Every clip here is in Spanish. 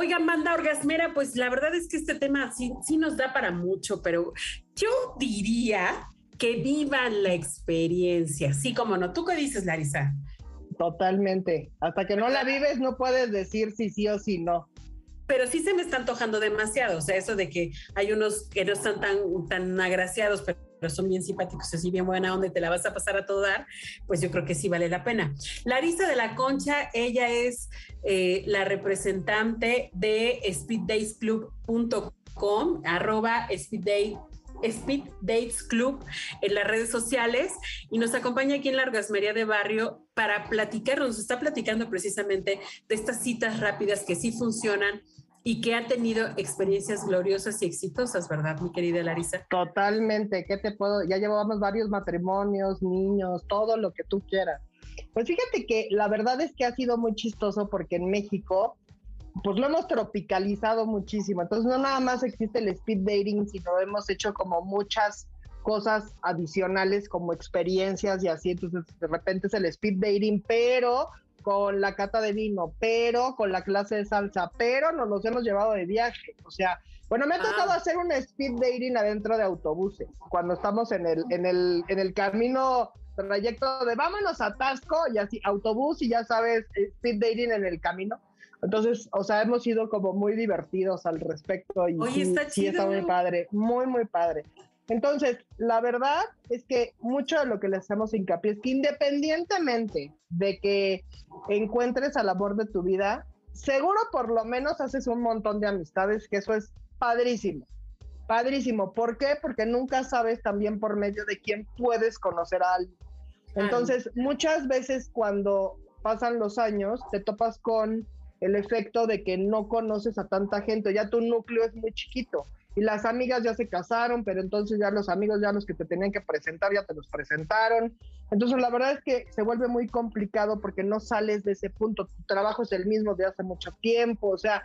Oigan, banda orgasmera, pues la verdad es que este tema sí, sí nos da para mucho, pero yo diría que vivan la experiencia, sí como no. ¿Tú qué dices, Larisa? Totalmente. Hasta que no la vives no puedes decir si sí o si no. Pero sí se me está antojando demasiado, o sea, eso de que hay unos que no están tan, tan agraciados, pero son bien simpáticos, así bien buena y te la vas a pasar a todo dar, pues yo creo que sí vale la pena. Larisa de la Concha, ella es eh, la representante de speeddatesclub.com, arroba speedday Speed Dates Club en las redes sociales y nos acompaña aquí en la Orgasmería de Barrio para platicar, nos está platicando precisamente de estas citas rápidas que sí funcionan y que ha tenido experiencias gloriosas y exitosas, ¿verdad, mi querida Larisa? Totalmente, ¿qué te puedo? Ya llevamos varios matrimonios, niños, todo lo que tú quieras. Pues fíjate que la verdad es que ha sido muy chistoso porque en México pues lo hemos tropicalizado muchísimo. Entonces no nada más existe el speed dating, sino hemos hecho como muchas cosas adicionales como experiencias y así. Entonces de repente es el speed dating, pero con la cata de vino, pero con la clase de salsa, pero nos los hemos llevado de viaje. O sea, bueno, me ha tocado ah. hacer un speed dating adentro de autobuses, cuando estamos en el, en el, en el camino trayecto de vámonos a Tasco y así autobús y ya sabes, speed dating en el camino. Entonces, o sea, hemos sido como muy divertidos al respecto y Oye, está sí, está muy padre, muy, muy padre. Entonces, la verdad es que mucho de lo que le hacemos hincapié es que independientemente de que encuentres al amor de tu vida, seguro por lo menos haces un montón de amistades, que eso es padrísimo. Padrísimo. ¿Por qué? Porque nunca sabes también por medio de quién puedes conocer a alguien. Entonces, muchas veces cuando pasan los años, te topas con el efecto de que no conoces a tanta gente, ya tu núcleo es muy chiquito y las amigas ya se casaron, pero entonces ya los amigos, ya los que te tenían que presentar, ya te los presentaron. Entonces la verdad es que se vuelve muy complicado porque no sales de ese punto, tu trabajo es el mismo de hace mucho tiempo, o sea,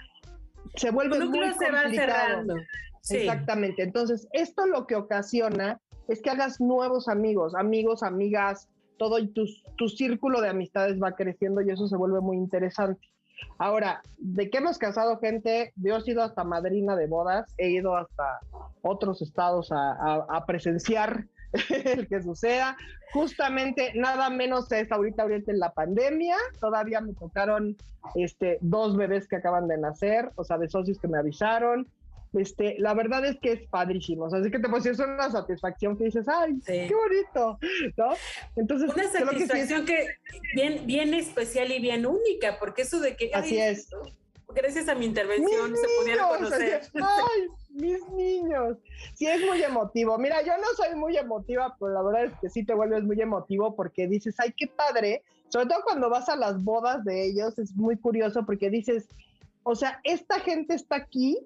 se vuelve muy se complicado. Va cerrando. Exactamente, entonces esto lo que ocasiona es que hagas nuevos amigos, amigos, amigas, todo y tu, tu círculo de amistades va creciendo y eso se vuelve muy interesante. Ahora, de que hemos casado gente, yo he ido hasta madrina de bodas, he ido hasta otros estados a, presenciar el que suceda. Justamente nada menos es ahorita, ahorita en la pandemia, todavía me tocaron este, dos bebés que acaban de nacer, o sea, de socios que me avisaron. Este, la verdad es que es padrísimo, así que te pues es una satisfacción que dices, ay, qué bonito, ¿no? Entonces, una satisfacción que, bien, bien especial y bien única, porque eso de que... Así es. Gracias a mi intervención se pudieron conocer. ay, mis niños. Sí, es muy emotivo. Mira, yo no soy muy emotiva, pero la verdad es que sí te vuelves muy emotivo porque dices, ay, qué padre. Sobre todo cuando vas a las bodas de ellos, es muy curioso porque dices, o sea, esta gente está aquí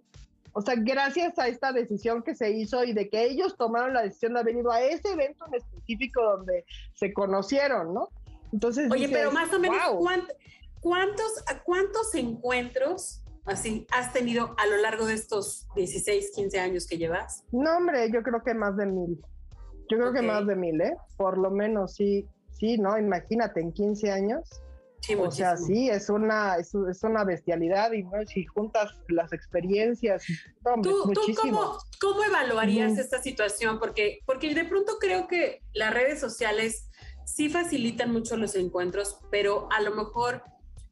o sea, gracias a esta decisión que se hizo y de que ellos tomaron la decisión de haber ido a ese evento en específico donde se conocieron, ¿no? Entonces, oye, pero más o menos, ¿cuántos, ¿cuántos encuentros así has tenido a lo largo de estos 16, 15 años que llevas? No, hombre, yo creo que más de mil. Yo creo que más de mil, ¿eh? Por lo menos, sí, sí, ¿no? Imagínate, en 15 años o sea, sí, es una, es, una bestialidad y si juntas las experiencias, ¿Tú, cómo, evaluarías esta situación? Porque, porque de pronto creo que las redes sociales sí facilitan mucho los encuentros, pero a lo mejor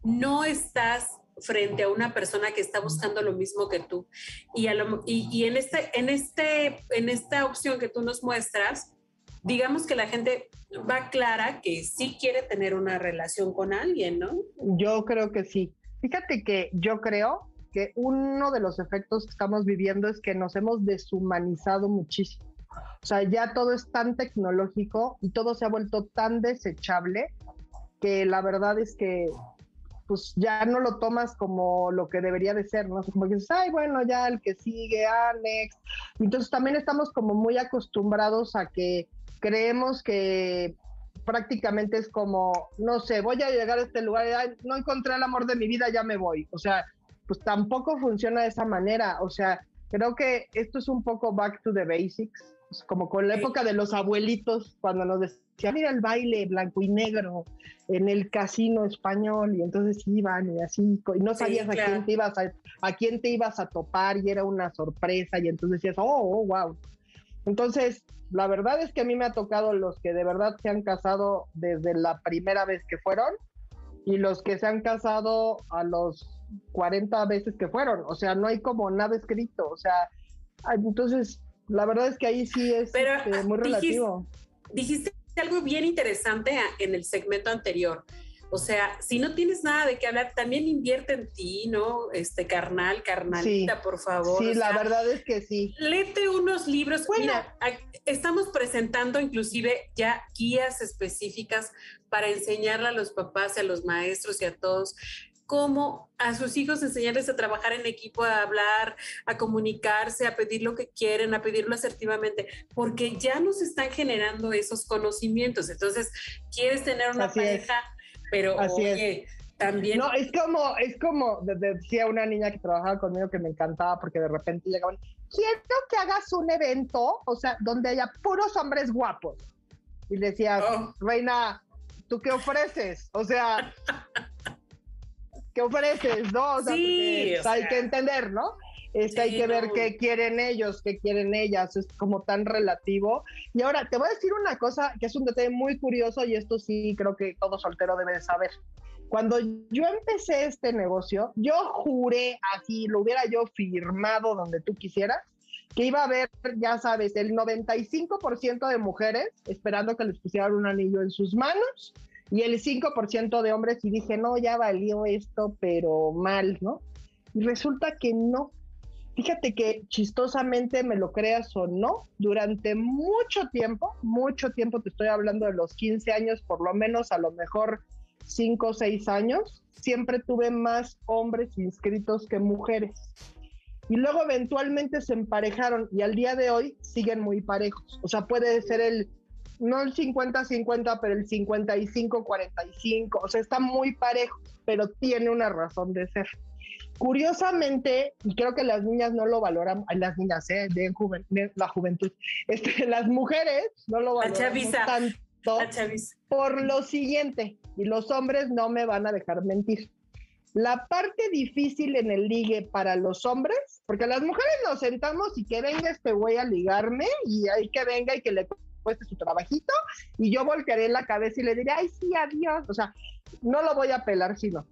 no estás frente a una persona que está buscando lo mismo que tú. Y, a y, y en, este, en, este, en esta opción que tú nos muestras, digamos que la gente va clara que sí quiere tener una relación con alguien, ¿no? Yo creo que sí. Fíjate que yo creo que uno de los efectos que estamos viviendo es que nos hemos deshumanizado muchísimo. O sea, ya todo es tan tecnológico y todo se ha vuelto tan desechable que la verdad es que pues ya no lo tomas como lo que debería de ser, ¿no? Como que dices, ay, bueno, ya el que sigue, Alex. Entonces también estamos como muy acostumbrados a que creemos que prácticamente es como, no sé, voy a llegar a este lugar, y, no encontré el amor de mi vida, ya me voy. O sea, pues tampoco funciona de esa manera. O sea, creo que esto es un poco back to the basics, como con la época de los abuelitos, cuando nos decían, mira el baile blanco y negro en el casino español, y entonces iban y así, y no sabías a quién te ibas a, a quién te ibas a topar, y era una sorpresa, y entonces decías, oh, oh, wow. Entonces, la verdad es que a mí me ha tocado los que de verdad se han casado desde la primera vez que fueron, y los que se han casado a los 40 veces que fueron, o sea, no hay como nada escrito, o sea, entonces la verdad es que ahí sí es este, muy relativo. Dijiste, algo bien interesante en el segmento anterior. O sea, si no tienes nada de qué hablar, también invierte en ti, ¿no? Este carnal, carnalita, por favor. Sí, la verdad es que sí. Léete unos libros. Mira, estamos presentando inclusive ya guías específicas para enseñarle a los papás y a los maestros y a todos cómo a sus hijos enseñarles a trabajar en equipo, a hablar, a comunicarse, a pedir lo que quieren, a pedirlo asertivamente, porque ya nos están generando esos conocimientos. Entonces, quieres tener una pareja, pero oye, también. No, es como, es como, decía una niña que trabajaba conmigo que me encantaba porque de repente llegaban, quiero que hagas un evento, o sea, donde haya puros hombres guapos. Y decía, oh. Reina, ¿tú qué ofreces? O sea, ¿qué ofreces? ¿No? sí, hay que entender, ¿no? Este, hay que ver qué quieren ellos, qué quieren ellas, es como tan relativo. Y ahora te voy a decir una cosa que es un detalle muy curioso y esto sí creo que todo soltero debe de saber. Cuando yo empecé este negocio, yo juré así, lo hubiera yo firmado donde tú quisieras, que iba a haber, ya sabes, el 95% de mujeres esperando que les pusieran un anillo en sus manos y el 5% de hombres y dije, no, ya valió esto, pero mal, ¿no? Y resulta que no. Fíjate que chistosamente, me lo creas o no, durante mucho tiempo, mucho tiempo, te estoy hablando de los 15 años, por lo menos a lo mejor 5 o 6 años, siempre tuve más hombres inscritos que mujeres. Y luego eventualmente se emparejaron y al día de hoy siguen muy parejos. O sea, puede ser el no el 50-50, pero el 55-45, o sea, está muy parejo, pero tiene una razón de ser. Curiosamente, y creo que las niñas no lo valoran, las niñas, ¿eh? de, la juventud, este, las mujeres no lo valoran tanto por lo siguiente, y los hombres no me van a dejar mentir. La parte difícil en el ligue para los hombres, porque las mujeres nos sentamos y que venga este güey a ligarme y hay que venga y que le cueste su trabajito y yo volcaré la cabeza y le diré, ay, sí, adiós. O sea, no lo voy a pelar, sino.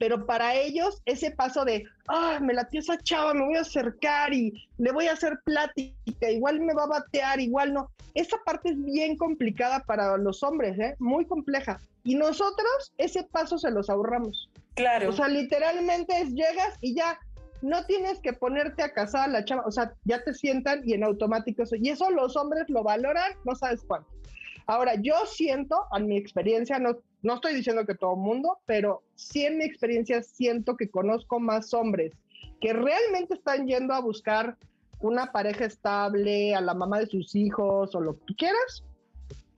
Pero para ellos, ese paso de, ah, me latió esa chava, me voy a acercar y le voy a hacer plática, igual me va a batear, igual no. Esa parte es bien complicada para los hombres, ¿eh? Muy compleja. Y nosotros, ese paso se los ahorramos. Claro. O sea, literalmente es llegas y ya, no tienes que ponerte a casar a la chava, o sea, ya te sientan y en automático eso. Y eso los hombres lo valoran, no sabes cuánto. Ahora, yo siento, en mi experiencia, no, no estoy diciendo que todo el mundo, pero sí en mi experiencia siento que conozco más hombres que realmente están yendo a buscar una pareja estable, a la mamá de sus hijos o lo que quieras,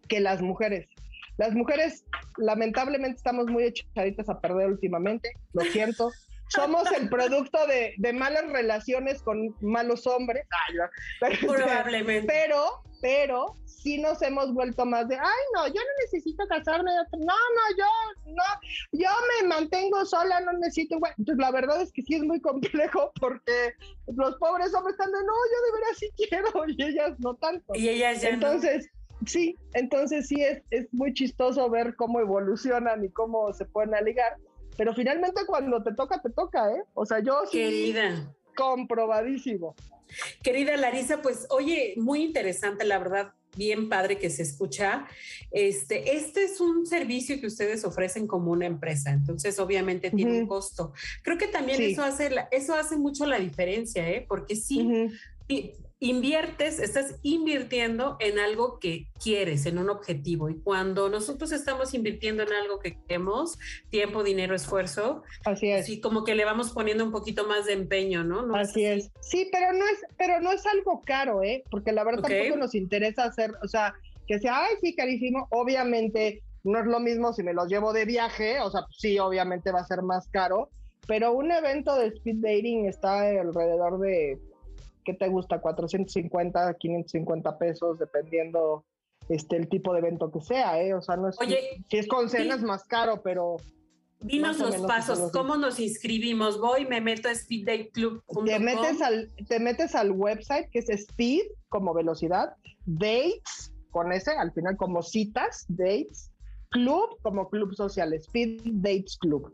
que las mujeres. Las mujeres, lamentablemente, estamos muy echaditas a perder últimamente, lo siento somos el producto de, malas relaciones con malos hombres. Probablemente. Pero, pero sí nos hemos vuelto más de, ay, no, yo no necesito casarme. No, no, yo, no, yo me mantengo sola, no necesito. Entonces, la verdad es que sí es muy complejo porque los pobres hombres están de, no, yo de veras sí quiero y ellas no tanto. Y ellas ya Entonces, sí, entonces sí es, es muy chistoso ver cómo evolucionan y cómo se pueden aligar pero finalmente cuando te toca, te toca, ¿eh? O sea, yo sí. Querida. Comprobadísimo. Querida Larisa, pues oye, muy interesante, la verdad, bien padre que se escucha. Este, este es un servicio que ustedes ofrecen como una empresa, entonces obviamente tiene un costo. Creo que también eso, hace eso hace mucho la diferencia, ¿eh? porque sí, inviertes, estás invirtiendo en algo que quieres, en un objetivo. Y cuando nosotros estamos invirtiendo en algo que queremos, tiempo, dinero, esfuerzo, así es. Sí, como que le vamos poniendo un poquito más de empeño, ¿no? así, es. Sí, pero no es, pero no es algo caro, ¿eh? Porque la verdad tampoco nos interesa hacer, o sea, que sea, ay, sí, carísimo. Obviamente no es lo mismo si me los llevo de viaje, o sea, sí, obviamente va a ser más caro, pero un evento de speed dating está alrededor de ¿qué te gusta? 450, 550 pesos, dependiendo este, el tipo de evento que sea, ¿eh? O sea, no es. Oye, si es con cena es más caro, pero. Dinos los pasos, ¿cómo nos inscribimos? Voy, me meto a speeddateclub.com. Te metes al, te metes al website que es speed como velocidad, dates con ese, al final como citas, dates, club como club social, speed dates club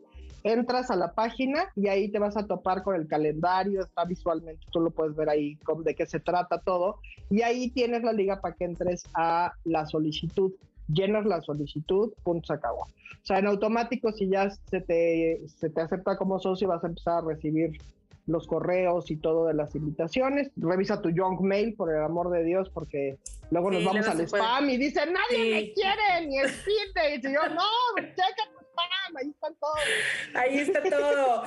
entras a la página y ahí te vas a topar con el calendario, está visualmente, tú lo puedes ver ahí de qué se trata todo, y ahí tienes la liga para que entres a la solicitud, llenas la solicitud, punto se acabó. O sea, en automático, si ya se te, se te acepta como socio, vas a empezar a recibir los correos y todo de las invitaciones. Revisa tu junk mail, por el amor de Dios, porque luego nos vamos al spam y dicen, nadie me quiere, ni el feed. Y yo, no, checa ahí está todo. Ahí está todo.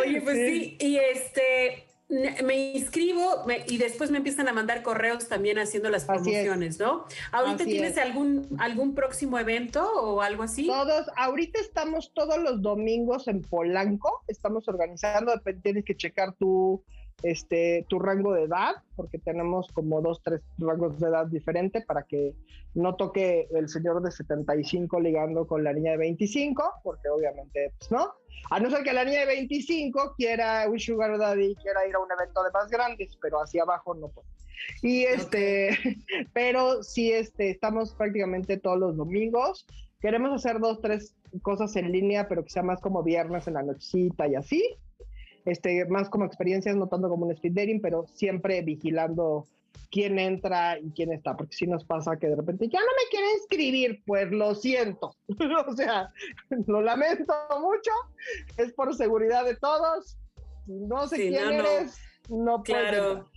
Oye, pues sí, y este, me inscribo y después me empiezan a mandar correos también haciendo las promociones, ¿no? ¿Ahorita tienes algún, algún próximo evento o algo así? Todos, ahorita estamos todos los domingos en Polanco, estamos organizando, tienes que checar tu este, tu rango de edad, porque tenemos como dos, tres rangos de edad diferentes para que no toque el señor de 75 ligando con la niña de 25, porque obviamente, pues no. A no ser que la niña de 25 quiera un sugar daddy, quiera ir a un evento de más grandes, pero hacia abajo no puede. Y este, pero sí, este, estamos prácticamente todos los domingos. Queremos hacer dos, tres cosas en línea, pero que sea más como viernes en la nochecita y así este, más como experiencias, no tanto como un speed dating, pero siempre vigilando quién entra y quién está, porque si nos pasa que de repente ya no me quieren inscribir, pues lo siento, o sea, lo lamento mucho, es por seguridad de todos, no sé quién eres, no, Claro.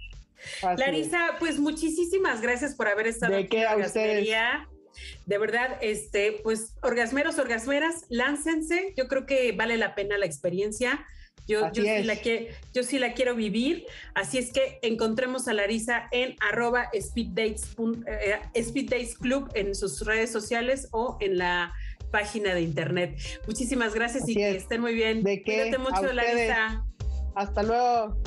Larisa, pues muchísimas gracias por haber estado ¿De qué a ustedes? De verdad, este, pues orgasmeros, orgasmeras, láncense. Yo creo que vale la pena la experiencia. Yo, yo sí, la yo, sí la quiero vivir. Así es que encontremos a Larisa en arroba speeddates, eh, Club en sus redes sociales o en la página de internet. Muchísimas gracias y que estén muy bien. ¿De Cuídate mucho, Larisa. Hasta luego.